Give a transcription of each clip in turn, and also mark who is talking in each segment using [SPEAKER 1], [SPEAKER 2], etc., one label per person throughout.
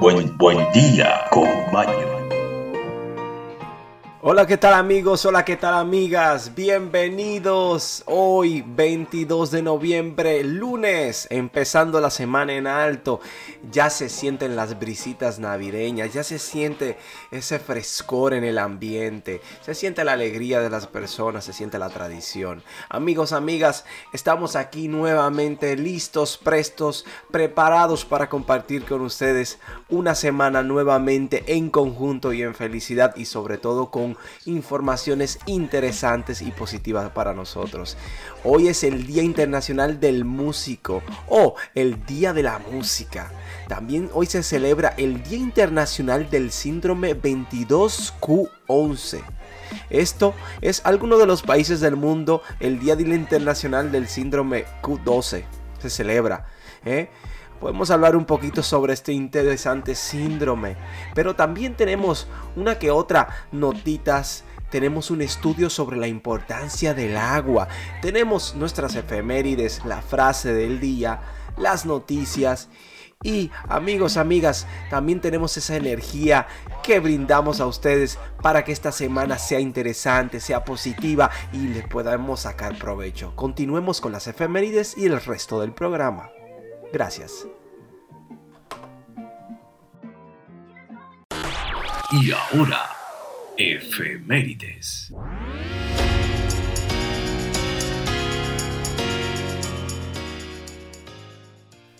[SPEAKER 1] buen, buen día con Maño.
[SPEAKER 2] Hola, ¿qué tal amigos? Hola, ¿qué tal amigas? Bienvenidos hoy 22 de noviembre, lunes, empezando la semana en alto. Ya se sienten las brisitas navideñas, ya se siente ese frescor en el ambiente, se siente la alegría de las personas, se siente la tradición. Amigos, amigas, estamos aquí nuevamente listos, prestos, preparados para compartir con ustedes una semana nuevamente en conjunto y en felicidad y sobre todo con informaciones interesantes y positivas para nosotros. Hoy es el Día Internacional del Músico o el Día de la Música. También hoy se celebra el Día Internacional del Síndrome 22Q11. Esto es alguno de los países del mundo el Día Internacional del Síndrome Q12. Se celebra. ¿eh? Podemos hablar un poquito sobre este interesante síndrome. Pero también tenemos una que otra notitas. Tenemos un estudio sobre la importancia del agua. Tenemos nuestras efemérides, la frase del día, las noticias. Y amigos, amigas, también tenemos esa energía que brindamos a ustedes para que esta semana sea interesante, sea positiva y le podamos sacar provecho. Continuemos con las efemérides y el resto del programa. Gracias.
[SPEAKER 1] Y ahora, efemérides.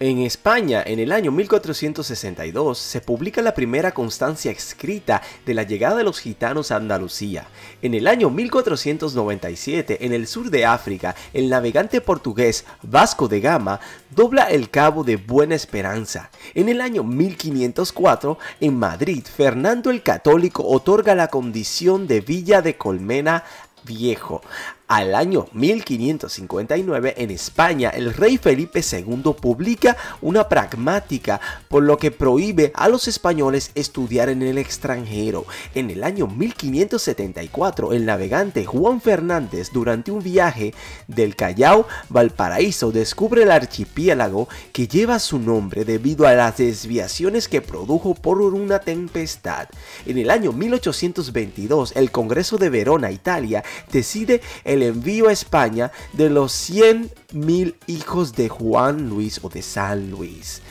[SPEAKER 2] En España, en el año 1462, se publica la primera constancia escrita de la llegada de los gitanos a Andalucía. En el año 1497, en el sur de África, el navegante portugués Vasco de Gama dobla el cabo de Buena Esperanza. En el año 1504, en Madrid, Fernando el Católico otorga la condición de Villa de Colmena Viejo al año 1559 en España, el rey Felipe II publica una pragmática por lo que prohíbe a los españoles estudiar en el extranjero. En el año 1574, el navegante Juan Fernández, durante un viaje del Callao Valparaíso, descubre el archipiélago que lleva su nombre debido a las desviaciones que produjo por una tempestad. En el año 1822, el Congreso de Verona, Italia, decide el el envío a España de los 100.000 hijos de Juan Luis o de San Luis.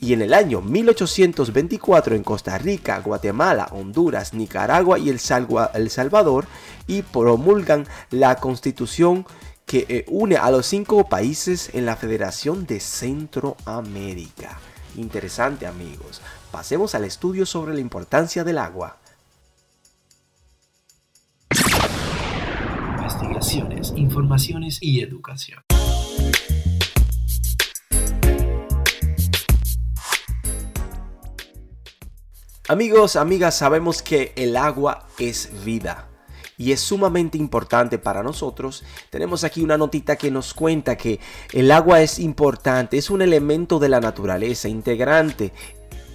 [SPEAKER 2] Y en el año 1824 en Costa Rica, Guatemala, Honduras, Nicaragua y El, Salvador y promulgan la constitución que eh, une a los cinco países en la Federación de Centroamérica. Interesante amigos. Pasemos al estudio sobre la importancia del agua.
[SPEAKER 1] Informaciones y educación.
[SPEAKER 2] Amigos, amigas, sabemos que el agua es vida y es sumamente importante para nosotros. Tenemos aquí una notita que nos cuenta que el agua es importante, es un elemento de la naturaleza integrante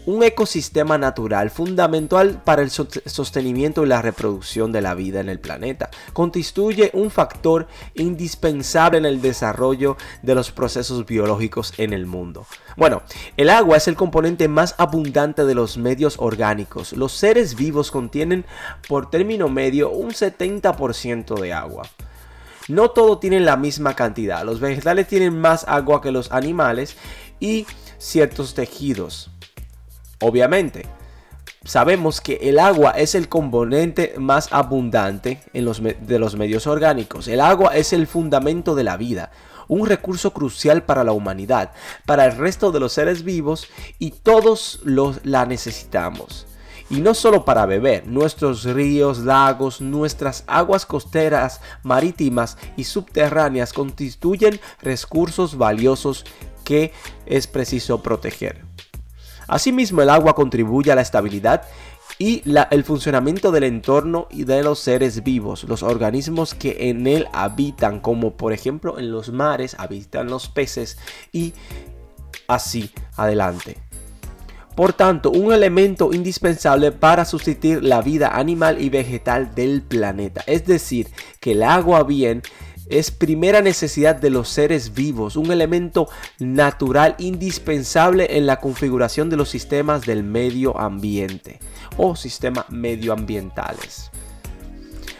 [SPEAKER 2] un ecosistema natural fundamental para el sostenimiento y la reproducción de la vida en el planeta. Constituye un factor indispensable en el desarrollo de los procesos biológicos en el mundo. Bueno, el agua es el componente más abundante de los medios orgánicos. Los seres vivos contienen por término medio un 70% de agua. No todo tiene la misma cantidad. Los vegetales tienen más agua que los animales y ciertos tejidos. Obviamente, sabemos que el agua es el componente más abundante en los de los medios orgánicos. El agua es el fundamento de la vida, un recurso crucial para la humanidad, para el resto de los seres vivos y todos la necesitamos. Y no solo para beber, nuestros ríos, lagos, nuestras aguas costeras, marítimas y subterráneas constituyen recursos valiosos que es preciso proteger. Asimismo, el agua contribuye a la estabilidad y el funcionamiento del entorno y de los seres vivos, los organismos que en él habitan, como por ejemplo en los mares habitan los peces y así adelante. Por tanto, un elemento indispensable para sustituir la vida animal y vegetal del planeta. Es decir, que el agua bien es primera necesidad de los seres vivos, un elemento natural indispensable en la configuración de los sistemas del medio ambiente o sistemas medioambientales.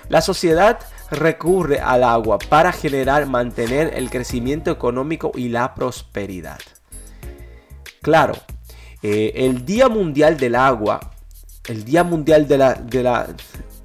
[SPEAKER 2] La sociedad recurre al agua para generar, mantener el crecimiento económico y la prosperidad. Claro, eh, el Día Mundial del Agua, el Día Mundial de la, de la,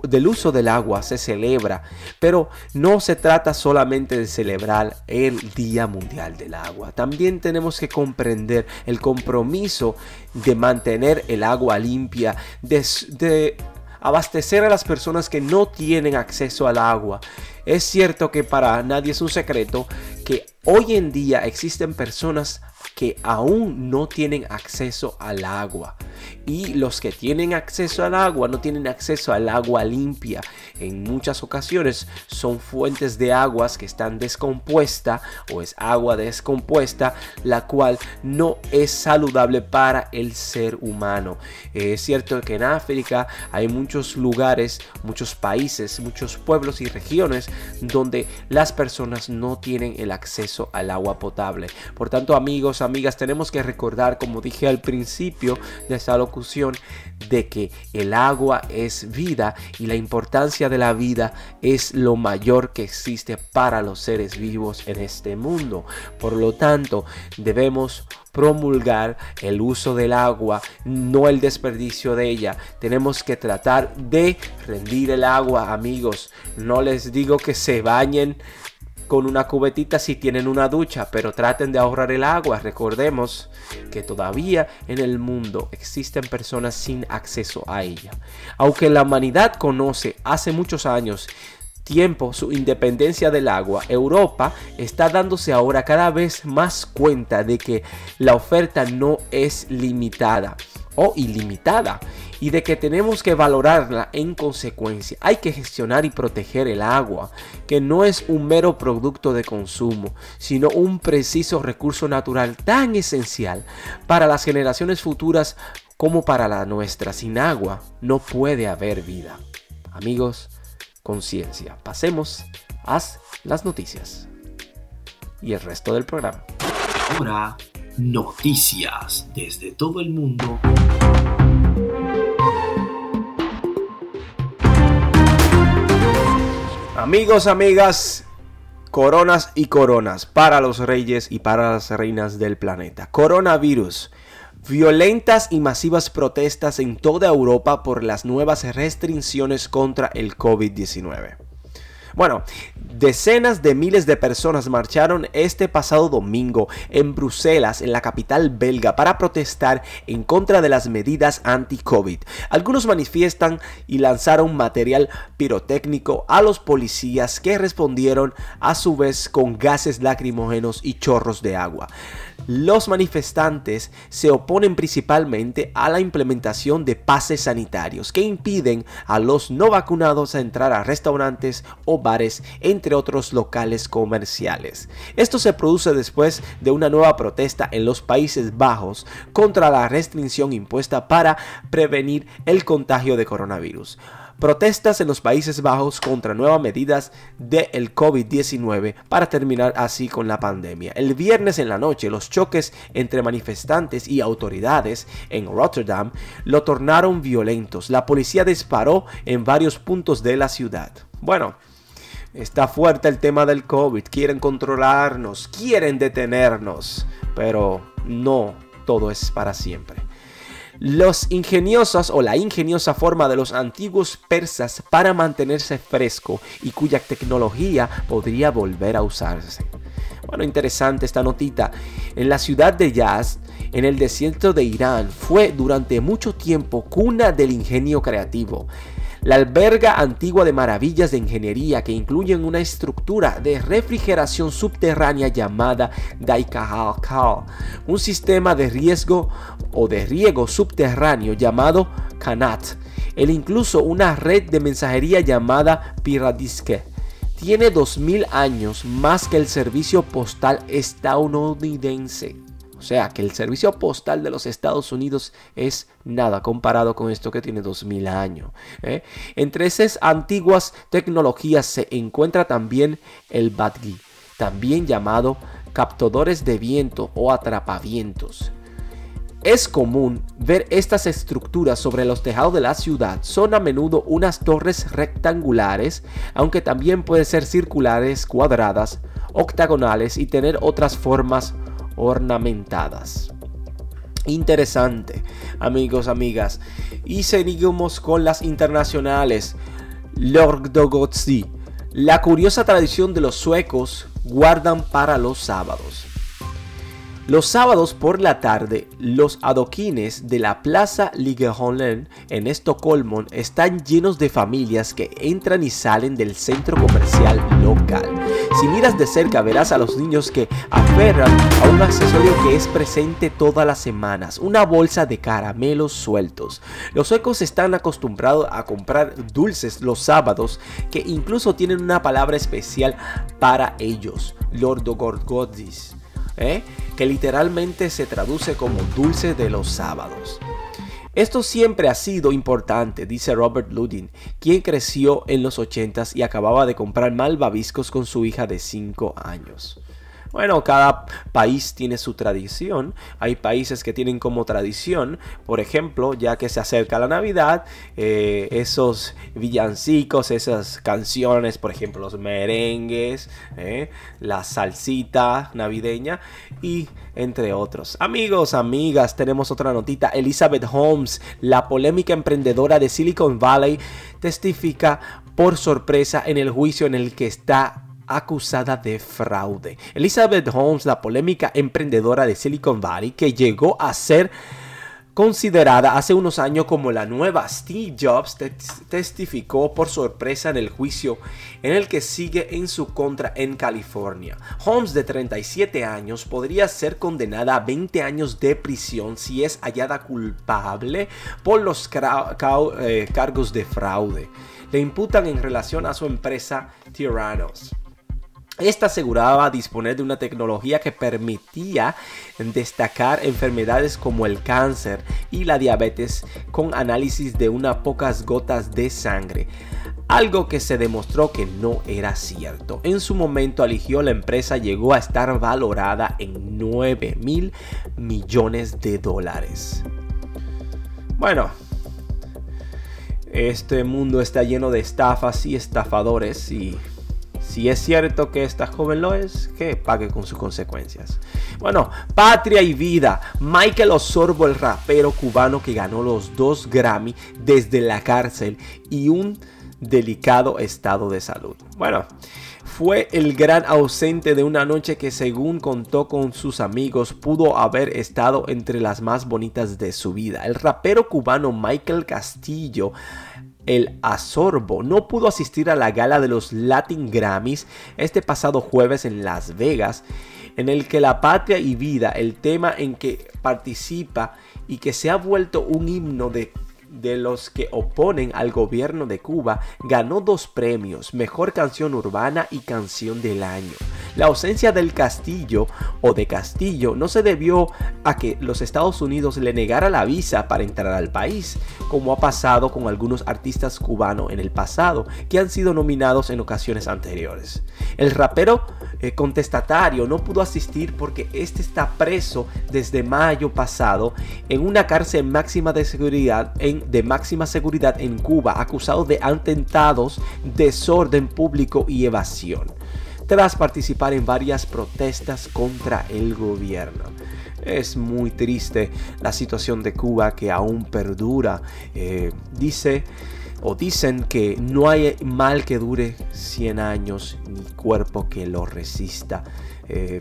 [SPEAKER 2] del uso del agua se celebra, pero no se trata solamente de celebrar el Día Mundial del Agua. También tenemos que comprender el compromiso de mantener el agua limpia, de, abastecer a las personas que no tienen acceso al agua. Es cierto que para nadie es un secreto que hoy en día existen personas que aún no tienen acceso al agua. Y los que tienen acceso al agua no tienen acceso al agua limpia. En muchas ocasiones son fuentes de aguas que están descompuesta o es agua descompuesta, la cual no es saludable para el ser humano. Es cierto que en África hay muchos lugares, muchos países, muchos pueblos y regiones donde las personas no tienen el acceso al agua potable. Por tanto, amigos, amigas, tenemos que recordar, como dije al principio de esta de que el agua es vida y la importancia de la vida es lo mayor que existe para los seres vivos en este mundo. Por lo tanto, debemos promulgar el uso del agua, no el desperdicio de ella. Tenemos que tratar de rendir el agua, amigos. No les digo que se bañen con una cubetita si tienen una ducha, pero traten de ahorrar el agua. Recordemos que todavía en el mundo existen personas sin acceso a ella. Aunque la humanidad conoce hace muchos años tiempo su independencia del agua, Europa está dándose ahora cada vez más cuenta de que la oferta no es limitada o ilimitada y de que tenemos que valorarla en consecuencia. Hay que gestionar y proteger el agua, que no es un mero producto de consumo, sino un preciso recurso natural tan esencial para las generaciones futuras como para la nuestra. Sin agua no puede haber vida. Amigos, conciencia. Pasemos a las noticias y el resto del programa.
[SPEAKER 1] Ahora, noticias desde todo el mundo
[SPEAKER 2] Amigos, amigas, coronas y coronas para los reyes y para las reinas del planeta. Coronavirus. Violentas y masivas protestas en toda Europa por las nuevas restricciones contra el COVID-19. Bueno, decenas de miles de personas marcharon este pasado domingo en Bruselas, en la capital belga, para protestar en contra de las medidas anti-COVID. Algunos manifiestan y lanzaron material pirotécnico a los policías que respondieron a su vez con gases lacrimógenos y chorros de agua. Los manifestantes se oponen principalmente a la implementación de pases sanitarios que impiden a los no vacunados entrar a restaurantes o bares, entre otros locales comerciales. Esto se produce después de una nueva protesta en los Países Bajos contra la restricción impuesta para prevenir el contagio de coronavirus. Protestas en los Países Bajos contra nuevas medidas del COVID-19 para terminar así con la pandemia. El viernes en la noche los choques entre manifestantes y autoridades en Rotterdam lo tornaron violentos. La policía disparó en varios puntos de la ciudad. Bueno, Está fuerte el tema del COVID. Quieren controlarnos, quieren detenernos. Pero no todo es para siempre. Los ingeniosos o la ingeniosa forma de los antiguos persas para mantenerse fresco y cuya tecnología podría volver a usarse. Bueno, interesante esta notita. En la ciudad de Yaz, en el desierto de Irán, fue durante mucho tiempo cuna del ingenio creativo la alberga antigua de maravillas de ingeniería que incluyen una estructura de refrigeración subterránea llamada Daikahal, un sistema de riesgo o de riego subterráneo llamado Kanat, e incluso una red de mensajería llamada Piradiske. Tiene 2000 años más que el servicio postal estadounidense. O sea que el servicio postal de los Estados Unidos es nada comparado con esto que tiene 2000 años. ¿eh? Entre esas antiguas tecnologías se encuentra también el BATGI, también llamado captadores de viento o atrapavientos. Es común ver estas estructuras sobre los tejados de la ciudad. Son a menudo unas torres rectangulares, aunque también pueden ser circulares, cuadradas, octagonales y tener otras formas ornamentadas. Interesante, amigos, amigas. Y seguimos con las internacionales. Lordogotsi. La curiosa tradición de los suecos guardan para los sábados. Los sábados por la tarde, los adoquines de la Plaza Ligeholmen en Estocolmo están llenos de familias que entran y salen del centro comercial local. Si miras de cerca verás a los niños que aferran a un accesorio que es presente todas las semanas, una bolsa de caramelos sueltos. Los suecos están acostumbrados a comprar dulces los sábados que incluso tienen una palabra especial para ellos, Lordogorgodis. ¿Eh? que literalmente se traduce como dulce de los sábados. Esto siempre ha sido importante, dice Robert Ludin, quien creció en los 80s y acababa de comprar malvaviscos con su hija de 5 años. Bueno, cada país tiene su tradición. Hay países que tienen como tradición, por ejemplo, ya que se acerca la Navidad, eh, esos villancicos, esas canciones, por ejemplo, los merengues, eh, la salsita navideña y entre otros. Amigos, amigas, tenemos otra notita. Elizabeth Holmes, la polémica emprendedora de Silicon Valley, testifica por sorpresa en el juicio en el que está acusada de fraude. Elizabeth Holmes, la polémica emprendedora de Silicon Valley, que llegó a ser considerada hace unos años como la nueva Steve Jobs, testificó por sorpresa en el juicio en el que sigue en su contra en California. Holmes, de 37 años, podría ser condenada a 20 años de prisión si es hallada culpable por los eh, cargos de fraude. Le imputan en relación a su empresa Tyrannos. Esta aseguraba disponer de una tecnología que permitía destacar enfermedades como el cáncer y la diabetes con análisis de unas pocas gotas de sangre, algo que se demostró que no era cierto. En su momento eligió la empresa llegó a estar valorada en 9 mil millones de dólares. Bueno, este mundo está lleno de estafas y estafadores y si es cierto que esta joven lo es, que pague con sus consecuencias. Bueno, Patria y Vida. Michael Osorbo, el rapero cubano que ganó los dos Grammy desde la cárcel y un delicado estado de salud. Bueno, fue el gran ausente de una noche que según contó con sus amigos pudo haber estado entre las más bonitas de su vida. El rapero cubano Michael Castillo el Azorbo no pudo asistir a la gala de los Latin Grammys este pasado jueves en Las Vegas, en el que la patria y vida, el tema en que participa y que se ha vuelto un himno de de los que oponen al gobierno de Cuba, ganó dos premios, Mejor Canción Urbana y Canción del Año. La ausencia del Castillo o de Castillo no se debió a que los Estados Unidos le negara la visa para entrar al país, como ha pasado con algunos artistas cubanos en el pasado que han sido nominados en ocasiones anteriores. El rapero eh, contestatario no pudo asistir porque este está preso desde mayo pasado en una cárcel máxima de seguridad en de máxima seguridad en Cuba acusado de atentados, desorden público y evasión, tras participar en varias protestas contra el gobierno. Es muy triste la situación de Cuba que aún perdura. Eh, dice o dicen que no hay mal que dure 100 años ni cuerpo que lo resista. Eh,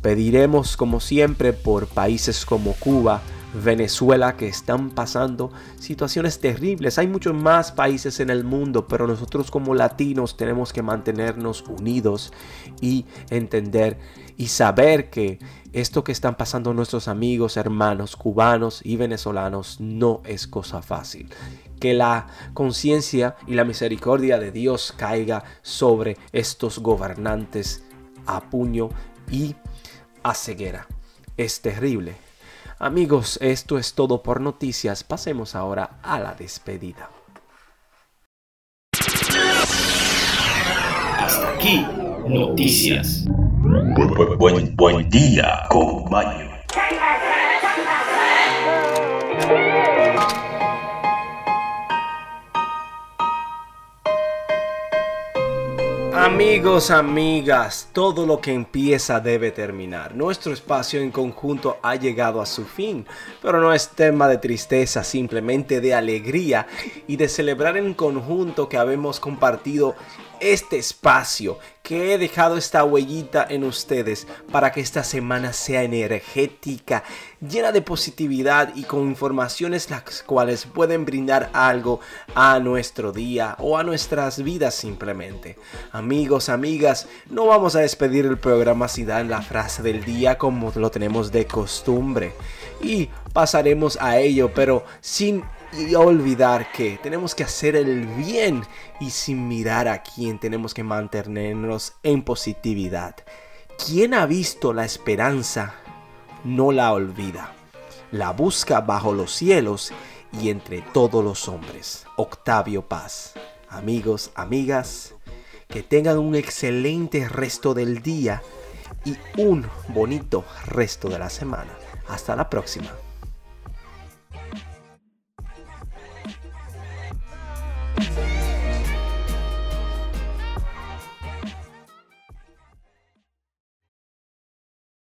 [SPEAKER 2] pediremos como siempre por países como Cuba Venezuela que están pasando situaciones terribles. Hay muchos más países en el mundo, pero nosotros como latinos tenemos que mantenernos unidos y entender y saber que esto que están pasando nuestros amigos, hermanos cubanos y venezolanos no es cosa fácil. Que la conciencia y la misericordia de Dios caiga sobre estos gobernantes a puño y a ceguera. es terrible. Amigos, esto es todo por noticias. Pasemos ahora a la despedida.
[SPEAKER 1] Hasta aquí, noticias.
[SPEAKER 3] Buen, buen, buen día con
[SPEAKER 2] Amigos, amigas, todo lo que empieza debe terminar. Nuestro espacio en conjunto ha llegado a su fin, pero no es tema de tristeza, simplemente de alegría y de celebrar en conjunto que habemos compartido este espacio, que he dejado esta huellita en ustedes para que esta semana sea energética, llena de positividad y con informaciones las cuales pueden brindar algo a nuestro día o a nuestras vidas simplemente. Amigos, amigas, no vamos a despedir el programa si dan la frase del día como lo tenemos de costumbre y pasaremos a ello, pero sin y olvidar que tenemos que hacer el bien y sin mirar a quién tenemos que mantenernos en positividad. Quien ha visto la esperanza no la olvida. La busca bajo los cielos y entre todos los hombres. Octavio Paz. Amigos, amigas, que tengan un excelente resto del día y un bonito resto de la semana. Hasta la próxima.